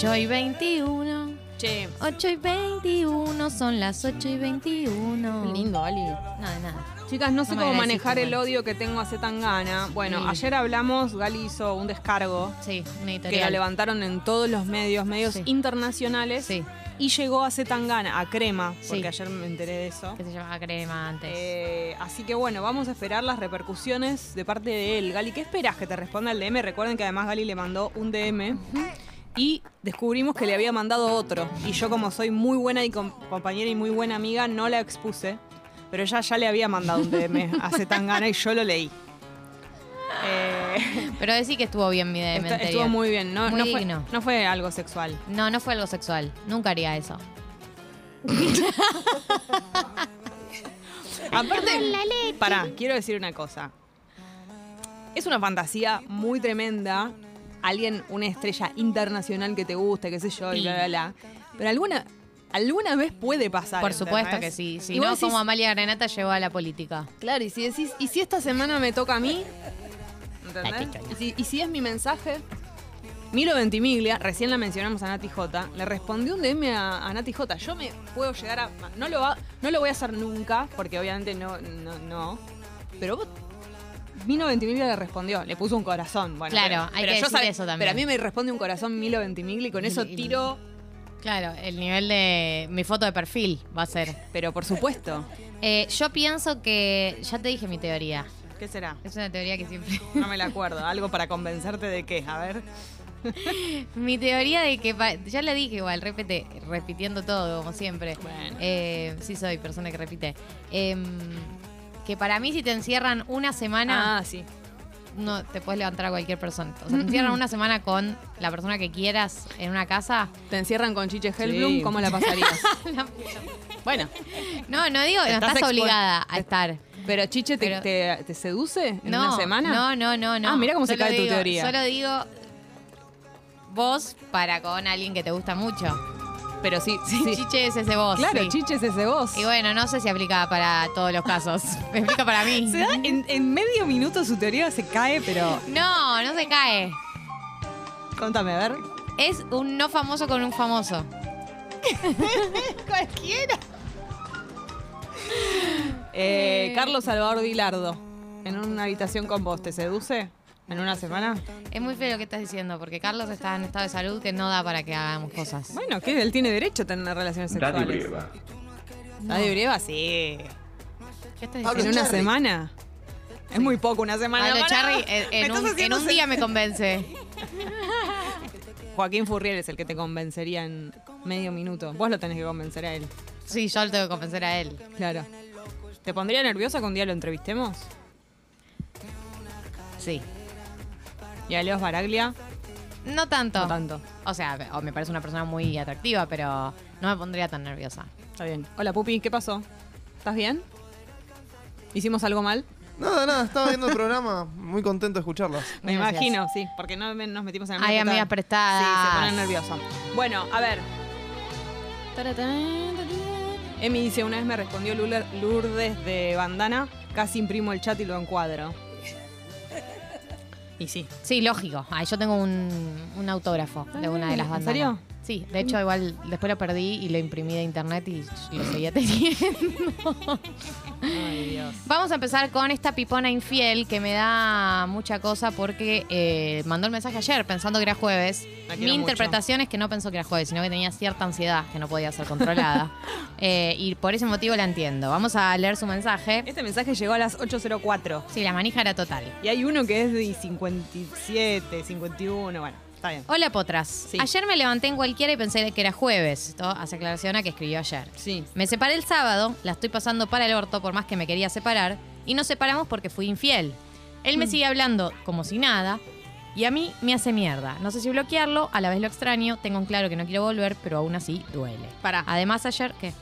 8 y 21. Che, 8 y 21, son las 8 y 21. lindo, Ali. Nada, nada. Chicas, no sé No cómo manejar el odio que tengo a Zetangana. Bueno, Sí. ayer hablamos, Gali hizo un descargo Sí, una que editorial. la levantaron en todos los medios, medios Sí. internacionales. Sí, Y llegó a Zetangana, a Crema, porque ayer me enteré de eso. que se llamaba crema antes. Eh, así que bueno, vamos a esperar las repercusiones de parte de él. Gali, ¿qué esperas que te responda el DM? Recuerden que además Gali le mandó un DM y descubrimos que le había mandado otro. Y yo como soy muy buena y com- compañera y muy buena amiga, no la expuse. Pero ella ya le había mandado un DM a Zetangana y yo lo leí. Eh, Pero decí que estuvo bien mi DM está- anterior. estuvo muy bien, no, Muy no, fue, no fue algo sexual. No, no fue algo sexual. Nunca haría eso. Aparte, pará, quiero decir una cosa. Es una fantasía muy tremenda. Alguien, una estrella internacional que te guste, qué sé yo, y bla, bla, bla. Pero alguna, alguna vez puede pasar. Por supuesto ¿entendés? que sí. Si Y no, decís, como Amalia Granata llegó a la política. Claro, y si decís, ¿y si esta semana me toca a mí? ¿Entendés? Y si, y si es mi mensaje. Milo Ventimiglia, recién la mencionamos a Nati J, le respondió un DM a, a Nati J. Yo me puedo llegar a. No lo, va- no lo voy a hacer nunca, porque obviamente no. no, no. Pero vos. Milo Ventimiglia le respondió, le puso un corazón. Bueno, Claro, pero- hay pero que yo decir eso también. Pero a mí me responde un corazón Milo Ventimiglia y con eso tiro. Claro, el nivel de mi foto de perfil va a ser. Pero por supuesto. Eh, yo pienso que. Ya te dije mi teoría. ¿Qué será? Es una teoría que siempre. No me la acuerdo. Algo para convencerte de qué. A ver. mi teoría de que. Ya le dije igual, repite, repitiendo todo, como siempre. Bueno. Eh, sí, soy persona que repite. Em, que para mí, si te encierran una semana. Ah, sí. no te puedes levantar a cualquier persona. O sea, te encierran una semana con la persona que quieras en una casa. Te encierran con Chiche Hellblum, Sí. ¿cómo la pasarías? bueno, No, no digo, no Estás obligada a estar. pero Chiche te, Pero- te- te seduce en no, una semana. No, no, no, no. Ah, mira cómo se Solo cae tu digo- teoría. Solo digo vos para con alguien que te gusta mucho. Pero sí, sí. Chiche es ese vos. Claro, sí. Chiche es ese vos. Y bueno, no sé si aplica para todos los casos. Me explica para mí. Se da- en, en medio minuto su teoría se cae, pero No, no se cae. contame, a ver. Es un no famoso con un famoso. Cualquiera. Eh, Carlos Salvador Dilardo, en una habitación con vos, ¿te seduce? ¿En una semana? Es muy feo lo que estás diciendo, porque Carlos está en estado de salud que no da para que hagamos cosas. Bueno, que él tiene derecho a tener relaciones Daddy sexuales. Brieva. ¿Daddy Brieva? Sí. ¿Qué estás Pablo ¿En diciendo? una semana? Es muy poco una semana. Pablo Pará. Charri en, un día me convence. Joaquín Furriel es el que te convencería en medio minuto. Vos lo tenés que convencer a él. Sí, yo lo tengo que convencer a él. Claro. ¿Te pondría nerviosa que un día lo entrevistemos? Sí. ¿Y a Leos Baraglia? No tanto. No tanto. O sea, o me parece una persona muy atractiva, pero no me pondría tan nerviosa. Está bien. Hola, Pupi, ¿qué pasó? ¿Estás bien? ¿Hicimos algo mal? Nada, nada, estaba viendo el programa, muy contento de escucharlas. Me Gracias. imagino, sí, porque no me- nos metimos en el Hay medio amigas estaba- prestadas. Sí, se ponen nerviosa. Bueno, a ver. Emi dice, una vez me respondió Lula- Lourdes de Bandana, casi imprimo el chat y lo encuadro. Y sí. Sí, lógico. Ay, yo tengo un, un autógrafo de una de las ¿En bandas. serio? Sí, de hecho igual después lo perdí y lo imprimí de internet y lo seguía teniendo. Ay, Dios. Vamos a empezar con esta pipona infiel que me da mucha cosa porque eh, mandó el mensaje ayer pensando que era jueves. Mi mucho. interpretación es que no pensó que era jueves, sino que tenía cierta ansiedad que no podía ser controlada. Eh, y por ese motivo la entiendo. Vamos a leer su mensaje. Este mensaje llegó a las 8.04. Sí, la manija era total. Y hay uno que es de 57, 51, bueno, está bien. Hola, potras. Sí. Ayer me levanté en cualquiera y pensé que era jueves. Esto hace aclaración a que escribió ayer. Sí. Me separé el sábado, la estoy pasando para el orto por más que me quería separar, y nos separamos porque fui infiel. Él me sigue hablando como si nada, y a mí me hace mierda. No sé si bloquearlo, a la vez lo extraño, tengo en claro que no quiero volver, pero aún así duele. Pará. Además, ayer, ¿qué?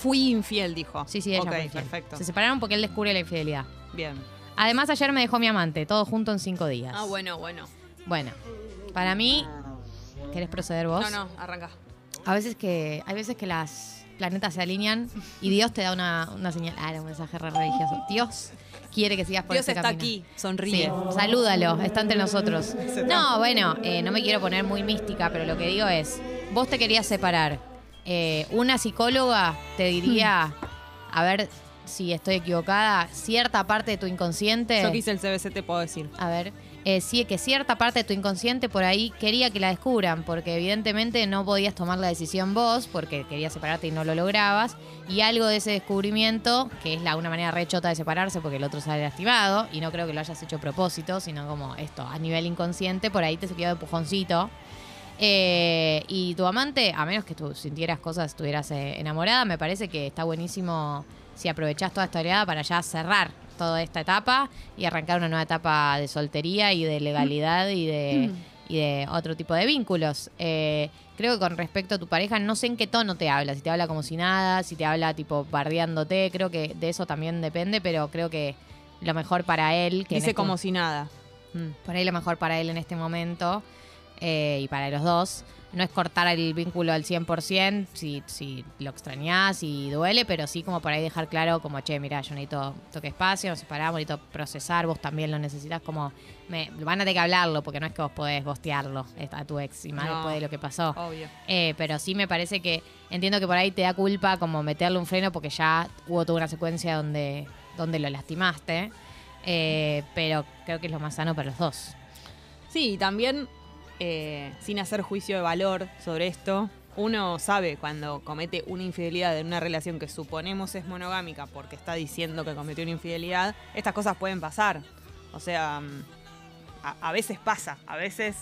Fui infiel, dijo. Sí, sí, ella Ok, fue infiel. perfecto. Se separaron porque él descubre la infidelidad. Bien. Además, ayer me dejó mi amante, todo junto en cinco días. Ah, bueno, bueno. Bueno, para mí, ¿querés proceder vos? No, no, arranca. A veces que, hay veces que las, planetas se alinean y Dios te da una, una señal. Ah, era un mensaje re religioso. Dios quiere que sigas por Dios ese está camino. aquí, sonríe. Sí, salúdalo, está entre nosotros. No, bueno, eh, no me quiero poner muy mística, pero lo que digo es, vos te querías separar. Eh, una psicóloga te diría, a ver si estoy equivocada, cierta parte de tu inconsciente... Yo que hice el CBC te puedo decir. A ver, eh, sí, que cierta parte de tu inconsciente por ahí quería que la descubran, porque evidentemente no podías tomar la decisión vos, porque querías separarte y no lo lograbas, y algo de ese descubrimiento, que es la una manera re chota de separarse porque el otro sale lastimado, y no creo que lo hayas hecho a propósito, sino como esto, a nivel inconsciente, por ahí te se quedó de empujoncito. Eh, y tu amante, a menos que tú sintieras cosas, estuvieras eh, enamorada, me parece que está buenísimo si aprovechás toda esta oleada para ya cerrar toda esta etapa y arrancar una nueva etapa de soltería y de legalidad y de, y de otro tipo de vínculos. Eh, creo que con respecto a tu pareja, no sé en qué tono te habla, si te habla como si nada, si te habla tipo bardeándote, creo que de eso también depende, pero creo que lo mejor para él... Que Dice este- como si nada. Mm, Por ahí lo mejor para él en este momento eh, y para los dos no es cortar el vínculo al 100% si, si lo extrañás y duele, pero sí como por ahí dejar claro como, che, mira, yo necesito toque espacio, nos separamos, necesito procesar, vos también lo necesitas, como, me, van a tener que hablarlo porque no es que vos podés gostearlo a tu ex y más No. después de lo que pasó. Obvio. Eh, pero sí me parece que entiendo que por ahí te da culpa como meterle un freno porque ya hubo toda una secuencia donde, donde lo lastimaste. Eh, pero creo que es lo más sano para los dos. Sí, y también, eh, sin hacer juicio de valor sobre esto, uno sabe cuando comete una infidelidad en una relación que suponemos es monogámica porque está diciendo que cometió una infidelidad, estas cosas pueden pasar. O sea, mm, a, a veces pasa, a veces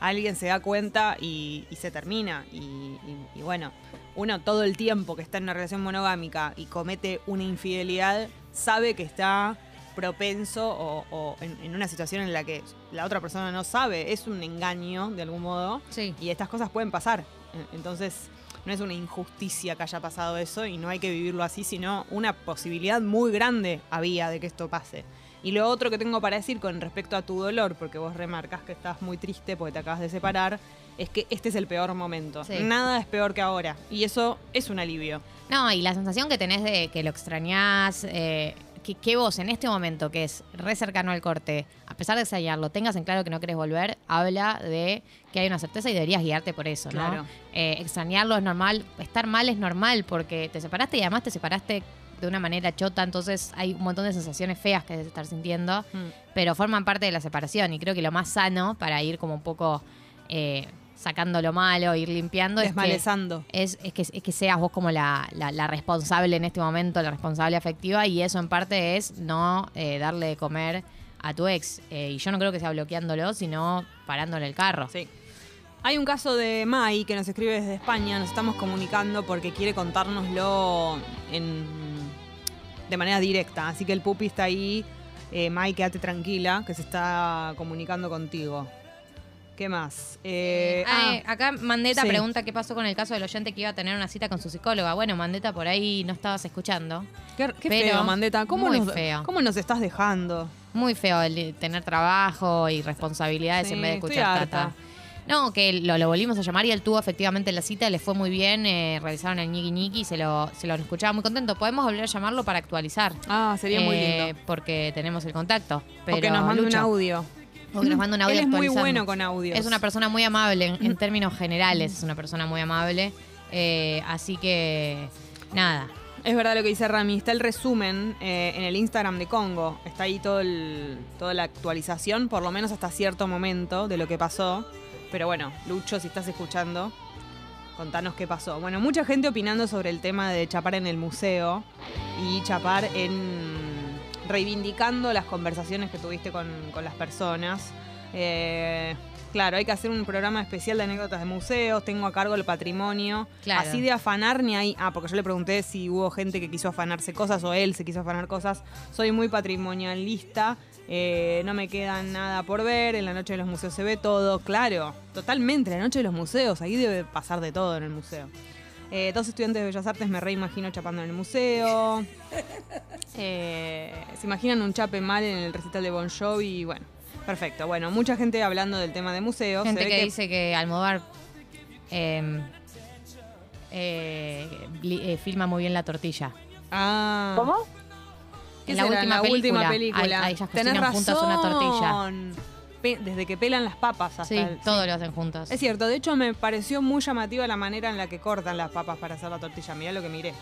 alguien se da cuenta y, se termina. Y- y bueno, uno todo el tiempo que está en una relación monogámica y comete una infidelidad, sabe que está propenso o, o en, en una situación en la que la otra persona no sabe, es un engaño de algún modo. Sí. Y estas cosas pueden pasar. En- Entonces, no es una injusticia que haya pasado eso y no hay que vivirlo así, sino una posibilidad muy grande había de que esto pase. Y lo otro que tengo para decir con respecto a tu dolor, porque vos remarcas que estás muy triste porque te acabas de separar, es que este es el peor momento. Sí. Nada es peor que ahora. Y eso es un alivio. No, y la sensación que tenés de que lo extrañás, eh, que, que vos en este momento, que es re cercano al corte, a pesar de ensayarlo, tengas en claro que no querés volver, habla de que hay una certeza y deberías guiarte por eso, ¿no? Claro. Eh, extrañarlo es normal, estar mal es normal, porque te separaste y además te separaste de una manera chota, entonces hay un montón de sensaciones feas que debes estar sintiendo, Mm. pero forman parte de la separación y creo que lo más sano para ir como un poco eh, sacando lo malo, ir limpiando, es que, Desmalezando. es, es que, es que seas vos como la, la- la responsable en este momento, la responsable afectiva, y eso en parte es no eh, darle de comer a tu ex. Eh, y yo no creo que sea bloqueándolo, sino parándole el carro. Sí. Hay un caso de Mai que nos escribe desde España, nos estamos comunicando porque quiere contárnoslo en, de manera directa. Así que el pupi está ahí. Eh, Mai, quédate tranquila, que se está comunicando contigo. ¿Qué más? Eh, Ah, eh, acá Mandeta sí. pregunta qué pasó con el caso del oyente que iba a tener una cita con su psicóloga. Bueno, Mandeta, por ahí no estabas escuchando. qué, qué pero feo, Mandeta. ¿Cómo muy nos, feo. ¿Cómo nos estás dejando? Muy feo el tener trabajo y responsabilidades Sí, en vez de escuchar tata. No, que lo, lo volvimos a llamar y él tuvo efectivamente la cita, le fue muy bien, eh, realizaron el ñiqui ñiqui y se lo, se lo escuchaba muy contento. Podemos volver a llamarlo para actualizar. Ah, sería muy eh, lindo. Porque tenemos el contacto. Pero O que nos mande un audio. O que nos mande un audio Él es muy bueno con audios. Es una persona muy amable en, en términos generales, es una persona muy amable. Eh, así que, nada. Es verdad lo que dice Rami, está el resumen eh, en el Instagram de Congo, está ahí todo el- toda la actualización, por lo menos hasta cierto momento de lo que pasó. Pero bueno, Lucho, si estás escuchando, contanos qué pasó. Bueno, mucha gente opinando sobre el tema de chapar en el museo y chapar en reivindicando las conversaciones que tuviste con, con las personas. Eh, claro, hay que hacer un programa especial de anécdotas de museos, tengo a cargo el patrimonio. Claro. Así de afanar ni hay. Ah, porque yo le pregunté si hubo gente que quiso afanarse cosas o él se quiso afanar cosas. Soy muy patrimonialista. eh, no me queda nada por ver. En la noche de los museos se ve todo. Claro, totalmente. La noche de los museos. Ahí debe pasar de todo en el museo. Eh, dos estudiantes de Bellas Artes me reimagino chapando en el museo. Eh, se imaginan un chape mal en el recital de Bon Jovi. y Bueno, perfecto. Bueno, mucha gente hablando del tema de museos. Se Gente que, dice que Almodóvar eh, eh, eh, filma muy bien la tortilla. Ah. ¿Cómo? ¿Qué En la será? última en la última película, película. a- a ellas Tenés cocinan juntas una tortilla. desde que pelan las papas hasta Sí, el- todo lo hacen juntos. Es cierto, de hecho me pareció muy llamativa la manera en la que cortan las papas para hacer la tortilla. Mirá lo que miré.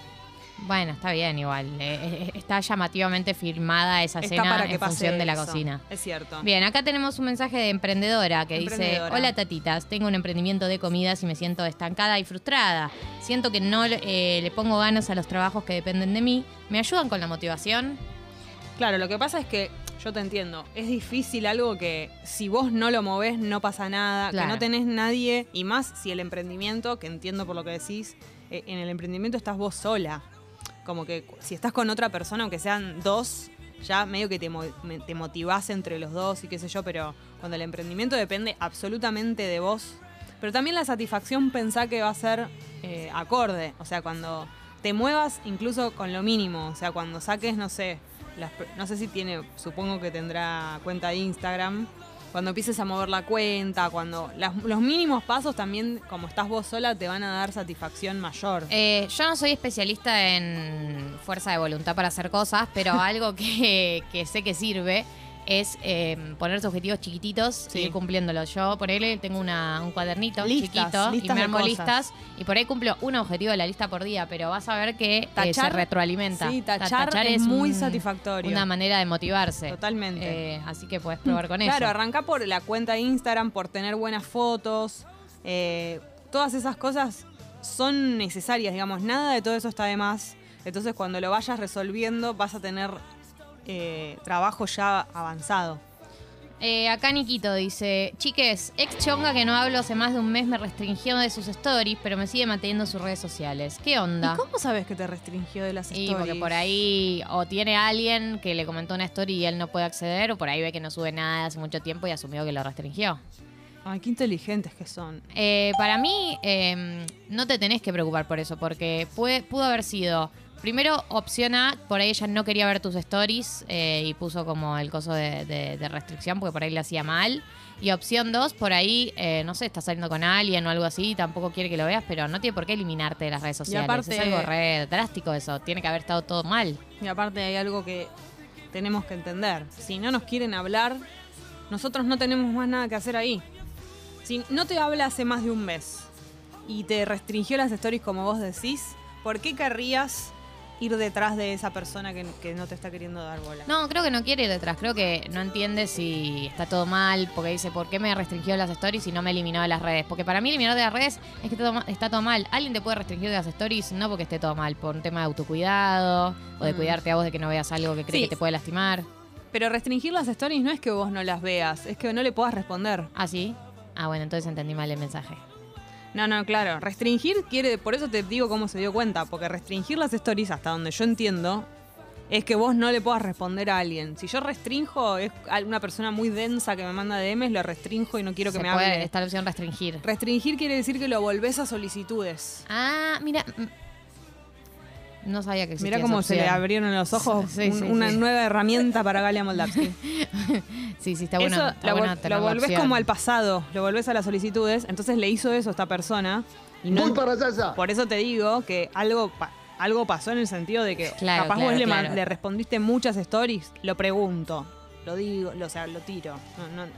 Bueno, está bien igual. Eh, eh, está llamativamente filmada esa Está escena para que en función de la eso. cocina. Es cierto. Bien, acá tenemos un mensaje de emprendedora que dice, hola tatitas, tengo un emprendimiento de comidas y me siento estancada y frustrada. Siento que no eh, le pongo ganas a los trabajos que dependen de mí. ¿Me ayudan con la motivación? Claro, lo que pasa es que yo te entiendo. Es difícil algo que si vos no lo movés no pasa nada, Claro. que no tenés nadie y más si el emprendimiento, que entiendo por lo que decís, eh, en el emprendimiento estás vos sola. Como que si estás con otra persona, aunque sean dos, ya medio que te, te motivás entre los dos y qué sé yo, pero cuando el emprendimiento depende absolutamente de vos, pero también la satisfacción pensá que va a ser eh, acorde, o sea, cuando te muevas incluso con lo mínimo, o sea, cuando saques, no sé, las no sé si tiene, supongo que tendrá cuenta de Instagram, cuando empieces a mover la cuenta, cuando las- los mínimos pasos también, como estás vos sola, te van a dar satisfacción mayor. Eh, yo no soy especialista en fuerza de voluntad para hacer cosas, pero algo que, que sé que sirve es eh, ponerse objetivos chiquititos Sí. y ir cumpliéndololos. Yo, por él, tengo una- un cuadernito Listas, chiquito y me armo listas y por ahí cumplo un objetivo de la lista por día, pero vas a ver que eh, se Tachar- retroalimenta. Sí, Ta- tachar, es muy un- satisfactorio. Una manera de motivarse. Totalmente. Eh, así que puedes probar con Claro, eso. arranca por la cuenta de Instagram, por tener buenas fotos. todas esas cosas son necesarias, digamos. Nada de todo eso está de más. Entonces, cuando lo vayas resolviendo, vas a tener eh, trabajo ya avanzado. Eh, acá Nikito dice, chiques, ex chonga que no hablo hace más de un mes me restringió de sus stories, pero me sigue manteniendo en sus redes sociales. ¿Qué onda? ¿Y cómo sabes que te restringió de las Y stories? porque por ahí o tiene alguien que le comentó una story y él no puede acceder, o por ahí ve que no sube nada hace mucho tiempo y asumió que lo restringió. Ay, qué inteligentes que son. Eh, para mí, eh, no te tenés que preocupar por eso, porque puede, pudo haber sido. Primero, opción A, por ahí ella no quería ver tus stories eh, y puso como el coso de, de- de restricción, porque por ahí le hacía mal. Y opción 2, por ahí, eh, no sé, estás saliendo con alguien o algo así, tampoco quiere que lo veas, pero no tiene por qué eliminarte de las redes sociales. aparte- es algo re drástico eso, tiene que haber estado todo mal. Y aparte hay algo que tenemos que entender. Si no nos quieren hablar, nosotros no tenemos más nada que hacer ahí. Si no te habla hace más de un mes y te restringió las stories como vos decís, ¿por qué querrías ir detrás de esa persona que, que no te está queriendo dar bola? No, creo que no quiere ir detrás. Creo que no entiende si está todo mal, porque dice, ¿por qué me restringió las stories y no me eliminó de las redes? Porque para mí eliminar de las redes es que está todo, ma- está todo mal. Alguien te puede restringir de las stories no porque esté todo mal, por un tema de autocuidado o de Mm. cuidarte a vos de que no veas algo que cree Sí. que te puede lastimar. Pero restringir las stories no es que vos no las veas, es que no le puedas responder. ¿Ah, sí? Ah, bueno, entonces entendí mal el mensaje. No, no, claro. Restringir quiere, por eso te digo cómo se dio cuenta, porque restringir las stories, hasta donde yo entiendo, es que vos no le puedas responder a alguien. Si yo restrinjo, es una persona muy densa que me manda DMs, lo restrinjo y no quiero que Se me puede, hable. está la opción restringir. Restringir quiere decir que lo volvés a solicitudes. Ah, mira. No sabía que existía Mira cómo esa se le abrieron los ojos. Sí, un- sí, una sí. nueva herramienta para Galia Moldavsky. Sí, sí, está bueno. eso está lo, vol- lo la volvés opción. como al pasado, lo volvés a las solicitudes. Entonces le hizo eso a esta persona. Y no, Por eso te digo que algo, pa- algo pasó en el sentido de que Claro, capaz claro, vos le, ma- claro. le respondiste muchas stories, lo pregunto, lo digo, lo, o sea, lo tiro. No, no,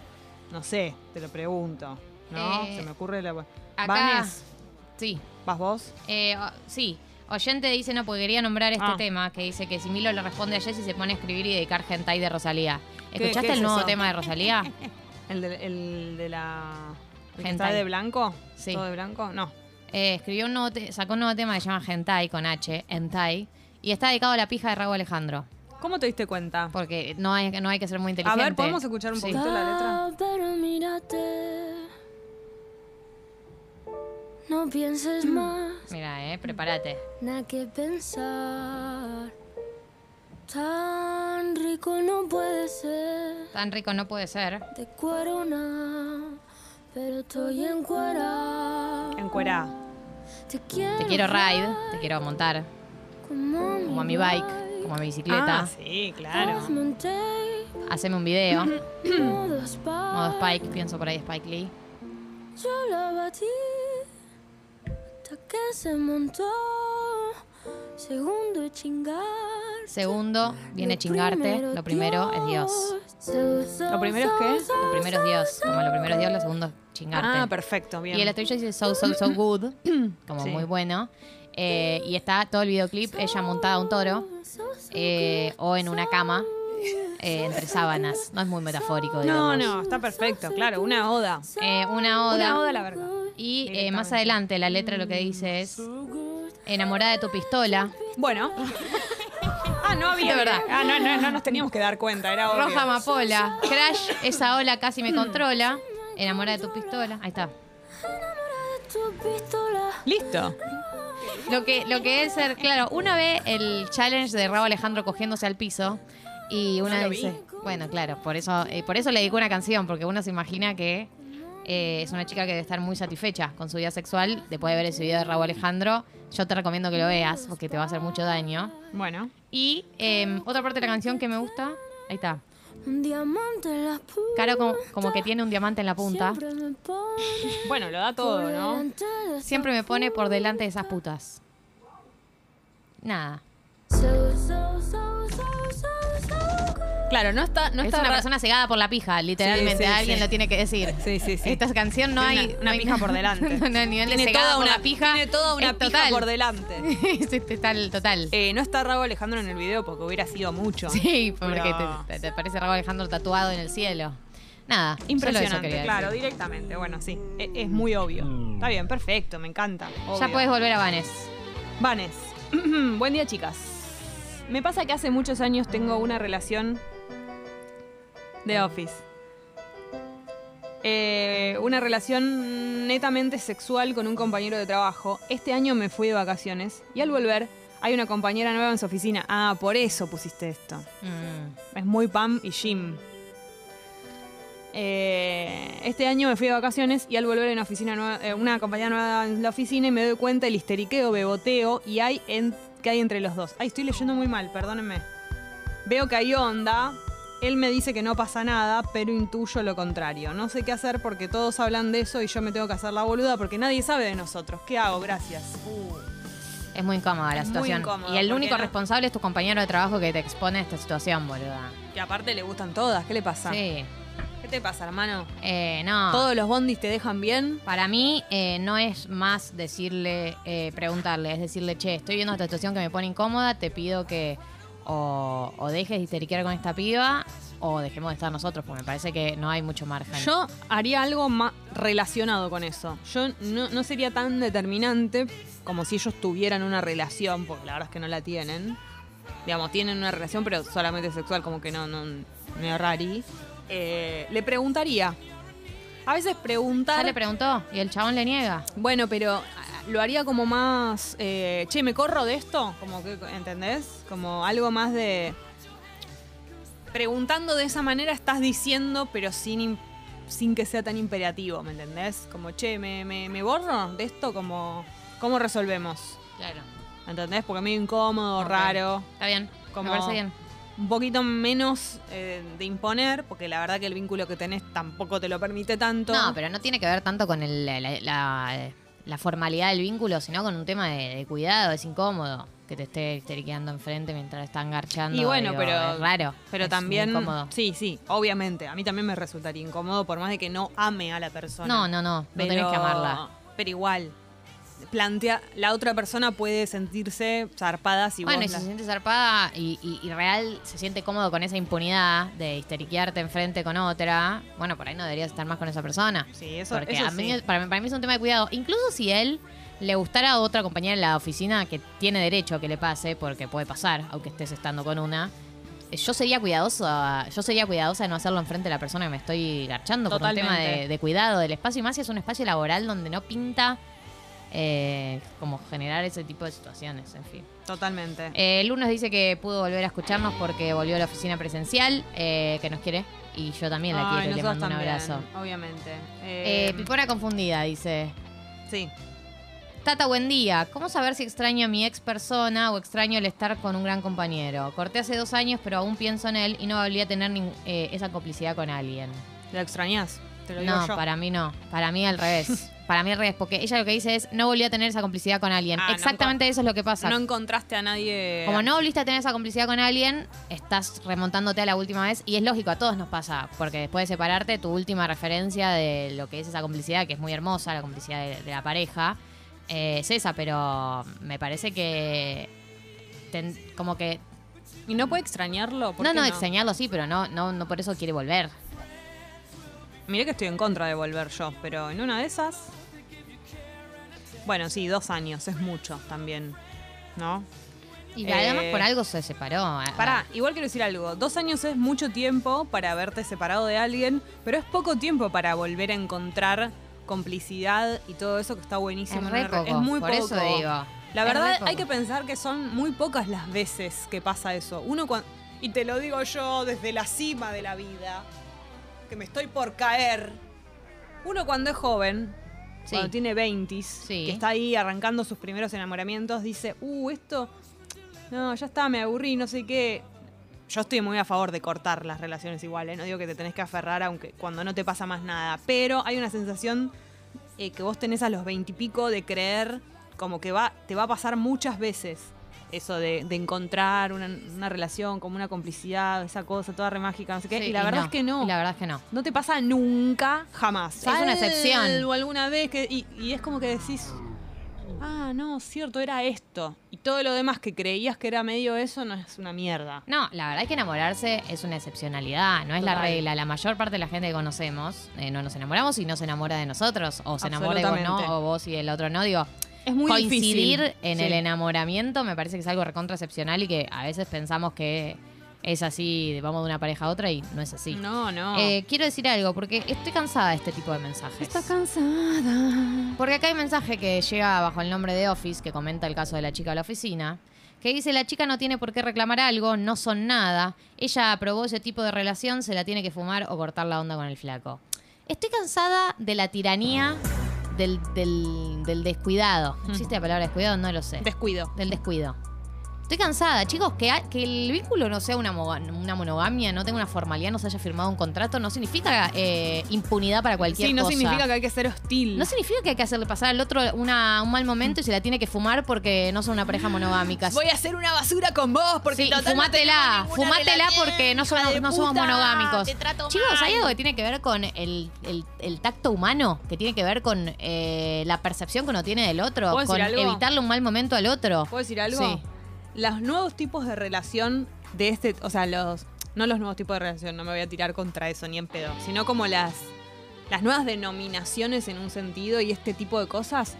no sé, te lo pregunto. ¿No? Eh, Se me ocurre la. Acá. Vanes, Sí. ¿vas vos? Eh, sí. Oyente dice, no, porque quería nombrar este Ah. tema, que dice que si Milo le responde a Jessy se pone a escribir y dedicar hentai de Rosalía. ¿Qué- ¿Escuchaste qué es el nuevo eso? tema de Rosalía? ¿El de, el de la. el que Hentai. está de blanco? Sí. ¿Todo de blanco? No. Eh, escribió un nuevo te- sacó un nuevo tema que se llama Hentai con H, Hentai, y está dedicado a la pija de Raúl Alejandro. ¿Cómo te diste cuenta? Porque no hay, no hay que ser muy A inteligente. ver, ¿podemos escuchar un Sí. poquito la letra? No pienses más, Mira, eh, prepárate. nada que pensar. Tan rico no puede ser. Tan rico no puede ser. De cuero nada, pero estoy en cuera. Te quiero, Te quiero ride, te quiero montar, como, como a mi bike, como a mi bicicleta. Ah, sí, claro. Haceme un video, modo Spike, pienso por ahí Spike Lee. Yo la batí. Hasta que se montó. Segundo chingar. Segundo, viene chingarte. Lo primero es Dios. ¿Lo primero es qué? Lo primero es Dios. Como lo primero es Dios, lo segundo es chingarte. Ah, perfecto, bien. Y el estribillo dice so, so, so good. Como Sí. muy bueno. Eh, y está todo el videoclip, ella montada a un toro. eh, o en una cama. eh, entre sábanas. No es muy metafórico, no, digamos. no, está perfecto, claro, una oda. Eh, una oda. Una oda a la verga. Y eh, más adelante la letra lo que dice es enamorada de tu pistola. Bueno. Ah, no había. De verdad. Ah, no, no, no nos teníamos que dar cuenta, era obvio. Roja amapola. Crash, esa ola casi me controla. Enamorada de tu pistola. Ahí está. Listo. Lo que, lo que es ser, claro, una vez el challenge de Rabo Alejandro cogiéndose al piso y una No dice, bueno, claro, por eso, eh, por eso le dedicó una canción, porque uno se imagina que eh, es una chica que debe estar muy satisfecha con su vida sexual después de ver ese video de Rabo Alejandro. Yo te recomiendo que lo veas porque te va a hacer mucho daño. Bueno. Y eh, otra parte de la canción que me gusta, ahí está. Un diamante en las puntas. Caro como, como que tiene un diamante en la punta. Bueno, lo da todo, ¿no? Siempre me pone por delante de esas putas. Nada. So, so, so, Claro, no está, no es está una persona cegada por la pija, literalmente. Sí, sí, Alguien sí. lo tiene que decir. Sí, sí, sí. Esta canción no Tiene hay. una- pija por delante. no, nivel de Tiene cegada toda por una la pija. Tiene toda una pija total. por delante. Sí, total, total. Eh, no está Rago Alejandro en el video porque hubiera sido mucho. sí, porque pero- te, te- te parece Raúl Alejandro tatuado en el cielo. Nada. solo eso Impresionante, claro, decir. directamente. Bueno, sí, e- es, muy obvio. Está bien, perfecto, me encanta. Ya puedes volver a Vanes. Vanes. Buen día, chicas. Me pasa que hace muchos años tengo una relación de office. Eh, una relación netamente sexual con un compañero de trabajo. Este año me fui de vacaciones y al volver hay una compañera nueva en su oficina. Ah, por eso pusiste esto. Mm. Es muy Pam y Jim. Eh, este año me fui de vacaciones y al volver en una, oficina nueva, eh, una compañía nueva en la oficina y me doy cuenta del histeriqueo, beboteo y hay en, que hay entre los dos. Ay, estoy leyendo muy mal, perdónenme. Veo que hay onda. Él me dice que no pasa nada, pero intuyo lo contrario. No sé qué hacer porque todos hablan de eso y yo me tengo que hacer la boluda porque nadie sabe de nosotros. ¿Qué hago? Gracias. Es muy incómoda la Es muy situación. incómodo, y el único no- responsable es tu compañero de trabajo que te expone a esta situación, boluda. Que aparte le gustan todas. ¿Qué le pasa? Sí. ¿Qué te pasa, hermano? Eh, no. ¿Todos los bondis te dejan bien? Para mí eh, no es más decirle, eh, preguntarle, es decirle, che, estoy viendo esta situación que me pone incómoda, te pido que o, o dejes de histeriquear con esta piba o dejemos de estar nosotros, porque me parece que no hay mucho margen. Yo haría algo más relacionado con eso. Yo no, no sería tan determinante como si ellos tuvieran una relación, porque la verdad es que no la tienen. Digamos, tienen una relación, pero solamente sexual, como que no, no, medio rari. Eh, le preguntaría. A veces ya preguntar. le preguntó y el chabón le niega. bueno, pero lo haría como más. eh, che, ¿me corro de esto? Como que, ¿entendés? Como algo más de. Preguntando de esa manera estás diciendo, pero sin, sin que sea tan imperativo, ¿me entendés? Como, che, ¿me, me, me borro de esto? Como, ¿Cómo resolvemos? Claro. ¿Entendés? Porque medio incómodo, raro. Está bien. Como- Me parece bien. Un poquito menos eh, de imponer, porque la verdad que el vínculo que tenés tampoco te lo permite tanto. No, pero no tiene que ver tanto con el- la, la- la formalidad del vínculo, sino con un tema de, de cuidado. Es incómodo que te esté histeriqueando enfrente mientras están garchando. Y bueno, digo, pero. Es raro. Pero es también. incómodo. Sí, sí, obviamente. A mí también me resultaría incómodo, por más de que no ame a la persona. No, no, no. No tenés que amarla. Pero igual. Plantea. La otra persona puede sentirse zarpada si bueno, vos. la- se siente zarpada y, y- y real se siente cómodo con esa impunidad de histeriquearte enfrente con otra, bueno, por ahí no deberías estar más con esa persona. Sí, eso, Porque eso a mí, sí. para, mí, para mí es un tema de cuidado. Incluso si él le gustara a otra compañera en la oficina que tiene derecho a que le pase, porque puede pasar, aunque estés estando con una. eh, Yo sería cuidadosa, yo sería cuidadosa de no hacerlo enfrente de la persona que me estoy garchando por un tema Totalmente. de, de cuidado del espacio y más si es un espacio laboral donde no pinta eh, como generar ese tipo de situaciones, en fin. Totalmente. Eh, el lunes dice que pudo volver a escucharnos porque volvió a la oficina presencial, eh, que nos quiere. Y yo también la Ay, quiero, le mando un también, abrazo. Obviamente. Eh, Eh, Pipona confundida, dice. sí. Tata, buen día. ¿Cómo saber si extraño a mi ex persona o extraño el estar con un gran compañero? Corté hace dos años, pero aún pienso en él y no volví a tener eh, esa complicidad con alguien. ¿Lo extrañas? Te lo digo No, yo. para mí no. Para mí al revés. para mí al revés, porque ella lo que dice es no volví a tener esa complicidad con alguien. Ah, no Exactamente eso es lo que pasa. No encontraste a nadie. Como no volviste a tener esa complicidad con alguien, estás remontándote a la última vez. Y es lógico, a todos nos pasa. Porque después de separarte, tu última referencia de lo que es esa complicidad, que es muy hermosa, la complicidad de, de la pareja, eh, es esa. Pero me parece que. ten- como que. ¿Y no puede extrañarlo? ¿Por No, qué no, extrañarlo sí, pero no, no, no por eso quiere volver. Miré que estoy en contra de volver yo, pero en una de esas. Bueno, sí, dos años, es mucho también. ¿No? Y Eh, además por algo se separó. Pará, igual quiero decir algo. Dos años es mucho tiempo para haberte separado de alguien, pero es poco tiempo para volver a encontrar complicidad y todo eso que está buenísimo. Es re poco, es muy por poco. eso digo. La verdad, hay que pensar que son muy pocas las veces que pasa eso. Uno cuando. Y te lo digo yo desde la cima de la vida, que me estoy por caer. Uno cuando es joven, Sí. cuando tiene 20, Sí. que está ahí arrancando sus primeros enamoramientos, dice, uh, esto. No, ya está, me aburrí, no sé qué. Yo estoy muy a favor de cortar las relaciones iguales. No digo que te tenés que aferrar aunque cuando no te pasa más nada. Pero hay una sensación eh, que vos tenés a los veintipico de creer como que va, te va a pasar muchas veces eso de, de encontrar una, una relación como una complicidad, esa cosa toda re mágica, no sé qué. Sí, y la verdad es que no. Y la verdad es que no. No te pasa nunca, jamás. Es una excepción. O alguna vez que. Y, y es como que decís. Ah, no, cierto, era esto. Y todo lo demás que creías que era medio eso no es una mierda. No, la verdad es que enamorarse es una excepcionalidad, no es la regla. La mayor parte de la gente que conocemos eh, no nos enamoramos y no se enamora de nosotros. O se enamora y vos no, o vos y el otro no. Digo, Es muy coincidir difícil. en Sí. el enamoramiento me parece que es algo recontra excepcional y que a veces pensamos que es así, vamos de una pareja a otra y no es así. No, no. Eh, quiero decir algo, porque estoy cansada de este tipo de mensajes. Está cansada. Porque acá hay un mensaje que llega bajo el nombre de Office, que comenta el caso de la chica de la oficina, que dice, la chica no tiene por qué reclamar algo, no son nada, ella aprobó ese tipo de relación, se la tiene que fumar o cortar la onda con el flaco. Estoy cansada de la tiranía del, del- del descuidado. ¿Existe la palabra descuidado? No lo sé. Descuido. del descuido. Estoy cansada, chicos, que, ha- que el vínculo no sea una, moga- una monogamia, no tenga una formalidad, no se haya firmado un contrato, no significa eh, impunidad para cualquier Sí, no cosa. significa que hay que ser hostil. No significa que hay que hacerle pasar al otro una- un mal momento y se la tiene que fumar porque no son una pareja monogámica. Voy a hacer una basura con vos porque Sí, total no fumátela, tenemos ninguna fumátela relación, porque no hija somos, de no somos puta, monogámicos. te trato Chicos, mal. hay algo que tiene que ver con el, el- el tacto humano, que tiene que ver con eh, la percepción que uno tiene del otro, ¿Puedo con decir algo? evitarle un mal momento al otro. ¿Puedo decir algo? Sí. Los nuevos tipos de relación de este, o sea, los no los nuevos tipos de relación, no me voy a tirar contra eso ni en pedo, sino como las las nuevas denominaciones en un sentido y este tipo de cosas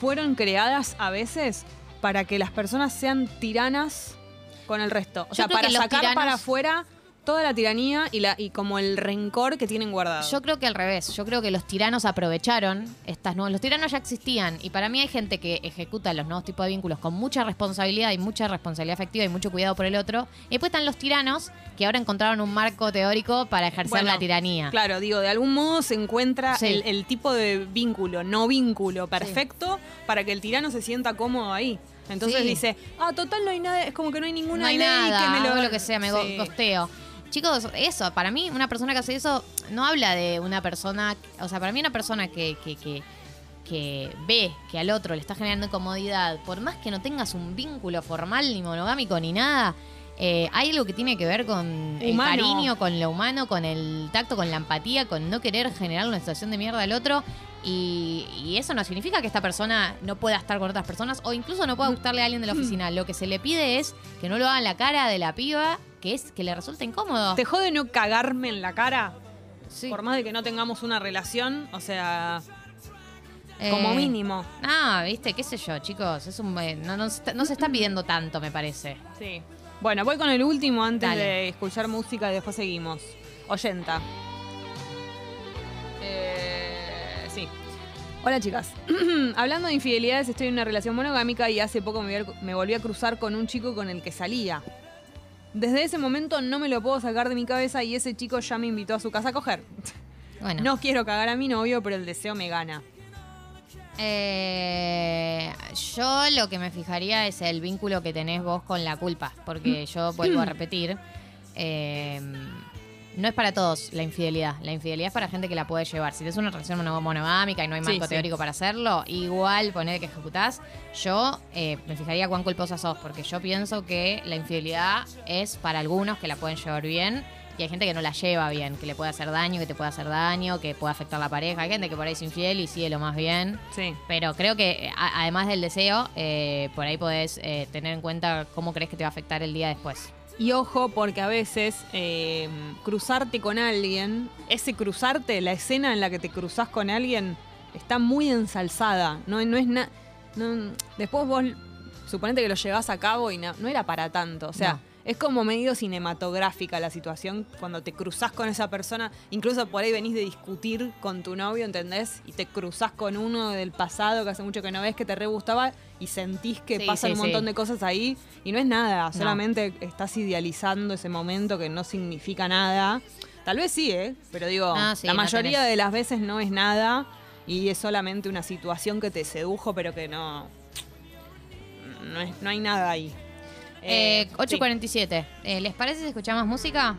fueron creadas a veces para que las personas sean tiranas con el resto, o Yo sea, para sacar tiranos- para afuera toda la tiranía y la y como el rencor que tienen guardado. Yo creo que al revés. Yo creo que los tiranos aprovecharon estas nuevas. Los tiranos ya existían. Y para mí hay gente que ejecuta los nuevos tipos de vínculos con mucha responsabilidad y mucha responsabilidad afectiva y mucho cuidado por el otro. Y después están los tiranos que ahora encontraron un marco teórico para ejercer Bueno, la tiranía. Claro, digo, de algún modo se encuentra Sí. el, el tipo de vínculo, no vínculo perfecto para que el tirano se sienta cómodo ahí. Entonces Sí. dice, ah, total no hay nada, es como que no hay ninguna no hay ley nada, que me lo hago lo que sea, me Sí. gosteo. Chicos, eso, para mí una persona que hace eso no habla de una persona, o sea, para mí una persona que, que, que, que ve que al otro le está generando incomodidad, por más que no tengas un vínculo formal ni monogámico ni nada, eh, hay algo que tiene que ver con el Humano. cariño, con lo humano, con el tacto, con la empatía, con no querer generar una situación de mierda al otro. Y, y eso no significa que esta persona no pueda estar con otras personas o incluso no pueda gustarle a alguien de la oficina. Lo que se le pide es que no lo haga en la cara de la piba, que es que le resulta incómodo. ¿Te jode no cagarme en la cara? Sí. Por más de que no tengamos una relación, o sea, como Eh, mínimo. Ah, viste, qué sé yo, chicos. Es un, eh, no, no se está- no se está pidiendo tanto, me parece. Sí. Bueno, voy con el último antes Dale. de escuchar música y después seguimos. Oyenta. Eh, sí. Hola chicas. Hablando de infidelidades, estoy en una relación monogámica y hace poco me volví a cruzar con un chico con el que salía. Desde ese momento no me lo puedo sacar de mi cabeza y ese chico ya me invitó a su casa a coger. Bueno. No quiero cagar a mi novio, pero el deseo me gana. Eh, yo lo que me fijaría es el vínculo que tenés vos con la culpa, porque yo vuelvo a repetir, eh, no es para todos la infidelidad. La infidelidad es para gente que la puede llevar. Si tienes una relación mono- monogámica y no hay marco sí. teórico para hacerlo, igual poner que ejecutás, yo eh, me fijaría cuán culposa sos, porque yo pienso que la infidelidad es para algunos que la pueden llevar bien. Y hay gente que no la lleva bien, que le puede hacer daño, que te puede hacer daño, que puede afectar a la pareja. Hay gente que por ahí es infiel y sigue lo más bien. Sí. Pero creo que a- además del deseo, eh, por ahí podés eh, tener en cuenta cómo crees que te va a afectar el día después. Y ojo, porque a veces eh, cruzarte con alguien, ese cruzarte, la escena en la que te cruzas con alguien, está muy ensalzada. No, no es nada. después vos suponete que lo llevas a cabo y no, no era para tanto. O sea, No. Es como medio cinematográfica la situación cuando te cruzas con esa persona. Incluso por ahí venís de discutir con tu novio, ¿entendés? Y te cruzas con uno del pasado que hace mucho que no ves, que te re gustaba y sentís que Sí, pasan sí, un montón sí. de cosas ahí y no es nada, No. solamente estás idealizando ese momento que no significa nada. Tal vez sí, ¿eh? Pero digo, Ah, la mayoría de las veces no es nada y es solamente una situación que te sedujo, pero que no. No, es- no hay nada ahí. Eh, sí. 8.47. Eh, ¿Les parece si escuchamos música?